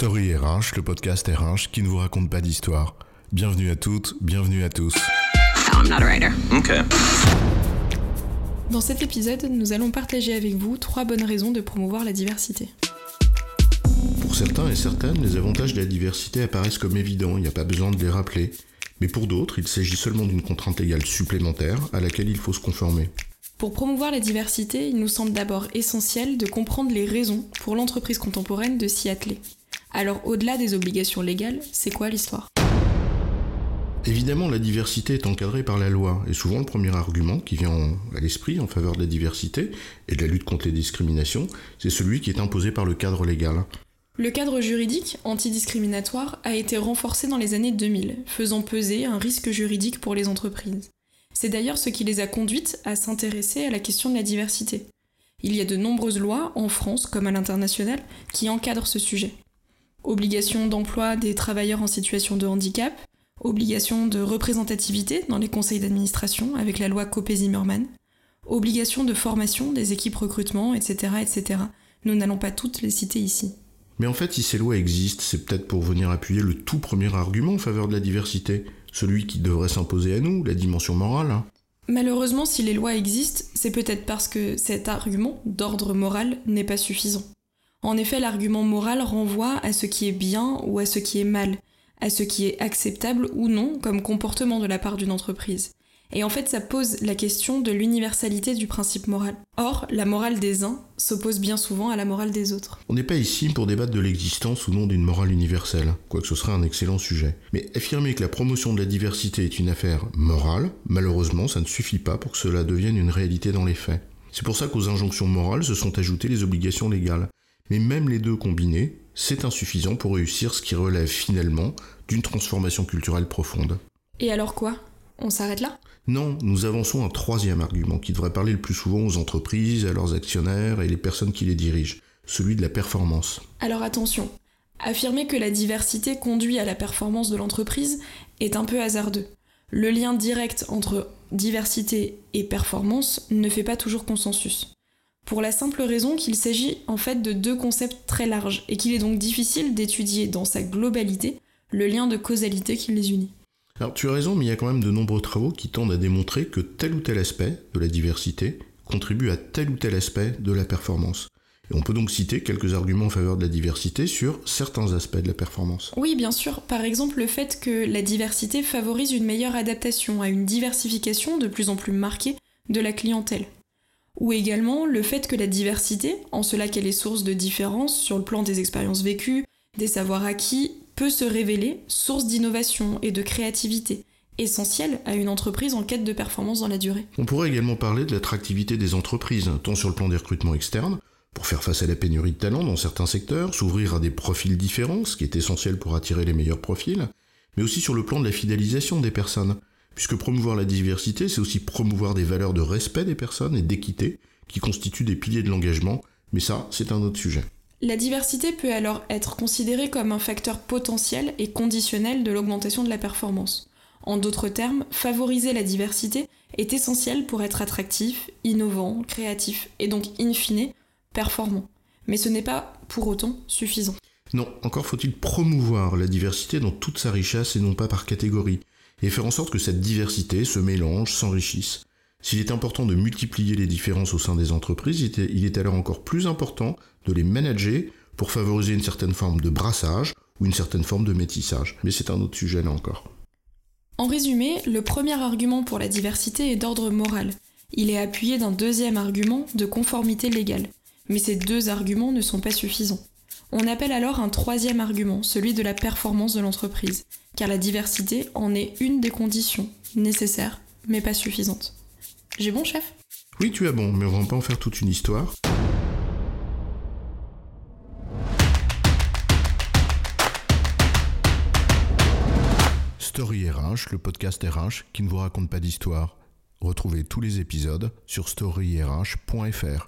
Story RH, le podcast RH qui ne vous raconte pas d'histoire. Bienvenue à toutes, bienvenue à tous. I'm not a writer. Okay. Dans cet épisode, nous allons partager avec vous trois bonnes raisons de promouvoir la diversité. Pour certains et certaines, les avantages de la diversité apparaissent comme évidents, il n'y a pas besoin de les rappeler. Mais pour d'autres, il s'agit seulement d'une contrainte légale supplémentaire à laquelle il faut se conformer. Pour promouvoir la diversité, il nous semble d'abord essentiel de comprendre les raisons pour l'entreprise contemporaine de s'y atteler. Alors au-delà des obligations légales, c'est quoi l'histoire? Évidemment, la diversité est encadrée par la loi, et souvent le premier argument qui vient à l'esprit en faveur de la diversité et de la lutte contre les discriminations, c'est celui qui est imposé par le cadre légal. Le cadre juridique antidiscriminatoire a été renforcé dans les années 2000, faisant peser un risque juridique pour les entreprises. C'est d'ailleurs ce qui les a conduites à s'intéresser à la question de la diversité. Il y a de nombreuses lois, en France comme à l'international, qui encadrent ce sujet. Obligation d'emploi des travailleurs en situation de handicap, obligation de représentativité dans les conseils d'administration avec la loi Copé-Zimmermann, obligation de formation des équipes recrutement, etc., etc. Nous n'allons pas toutes les citer ici. Mais en fait, si ces lois existent, c'est peut-être pour venir appuyer le tout premier argument en faveur de la diversité, celui qui devrait s'imposer à nous, la dimension morale. hein. Malheureusement, si les lois existent, c'est peut-être parce que cet argument d'ordre moral n'est pas suffisant. En effet, l'argument moral renvoie à ce qui est bien ou à ce qui est mal, à ce qui est acceptable ou non comme comportement de la part d'une entreprise. Et en fait, ça pose la question de l'universalité du principe moral. Or, la morale des uns s'oppose bien souvent à la morale des autres. On n'est pas ici pour débattre de l'existence ou non d'une morale universelle, quoique ce serait un excellent sujet. Mais affirmer que la promotion de la diversité est une affaire morale, malheureusement, ça ne suffit pas pour que cela devienne une réalité dans les faits. C'est pour ça qu'aux injonctions morales se sont ajoutées les obligations légales. Mais même les deux combinés, c'est insuffisant pour réussir ce qui relève finalement d'une transformation culturelle profonde. Et alors quoi? On s'arrête là? Non, nous avançons un troisième argument qui devrait parler le plus souvent aux entreprises, à leurs actionnaires et les personnes qui les dirigent, celui de la performance. Alors attention, affirmer que la diversité conduit à la performance de l'entreprise est un peu hasardeux. Le lien direct entre diversité et performance ne fait pas toujours consensus. Pour la simple raison qu'il s'agit en fait de deux concepts très larges et qu'il est donc difficile d'étudier dans sa globalité le lien de causalité qui les unit. Alors tu as raison, mais il y a quand même de nombreux travaux qui tendent à démontrer que tel ou tel aspect de la diversité contribue à tel ou tel aspect de la performance. Et on peut donc citer quelques arguments en faveur de la diversité sur certains aspects de la performance. Oui, bien sûr. Par exemple, le fait que la diversité favorise une meilleure adaptation à une diversification de plus en plus marquée de la clientèle. Ou également le fait que la diversité, en cela qu'elle est source de différences sur le plan des expériences vécues, des savoirs acquis, peut se révéler source d'innovation et de créativité, essentielle à une entreprise en quête de performance dans la durée. On pourrait également parler de l'attractivité des entreprises, tant sur le plan des recrutements externes, pour faire face à la pénurie de talents dans certains secteurs, s'ouvrir à des profils différents, ce qui est essentiel pour attirer les meilleurs profils, mais aussi sur le plan de la fidélisation des personnes, puisque promouvoir la diversité, c'est aussi promouvoir des valeurs de respect des personnes et d'équité, qui constituent des piliers de l'engagement, mais ça, c'est un autre sujet. La diversité peut alors être considérée comme un facteur potentiel et conditionnel de l'augmentation de la performance. En d'autres termes, favoriser la diversité est essentiel pour être attractif, innovant, créatif et donc in fine performant. Mais ce n'est pas pour autant suffisant. Non, encore faut-il promouvoir la diversité dans toute sa richesse et non pas par catégorie, et faire en sorte que cette diversité se mélange, s'enrichisse. S'il est important de multiplier les différences au sein des entreprises, il est- alors encore plus important de les manager pour favoriser une certaine forme de brassage ou une certaine forme de métissage. Mais c'est un autre sujet là encore. En résumé, le premier argument pour la diversité est d'ordre moral. Il est appuyé d'un deuxième argument de conformité légale. Mais ces deux arguments ne sont pas suffisants. On appelle alors un troisième argument, celui de la performance de l'entreprise, car la diversité en est une des conditions nécessaires, mais pas suffisante. J'ai bon, chef? Oui, tu as bon, mais on va pas en faire toute une histoire. Story RH, le podcast RH qui ne vous raconte pas d'histoire. Retrouvez tous les épisodes sur storyrh.fr.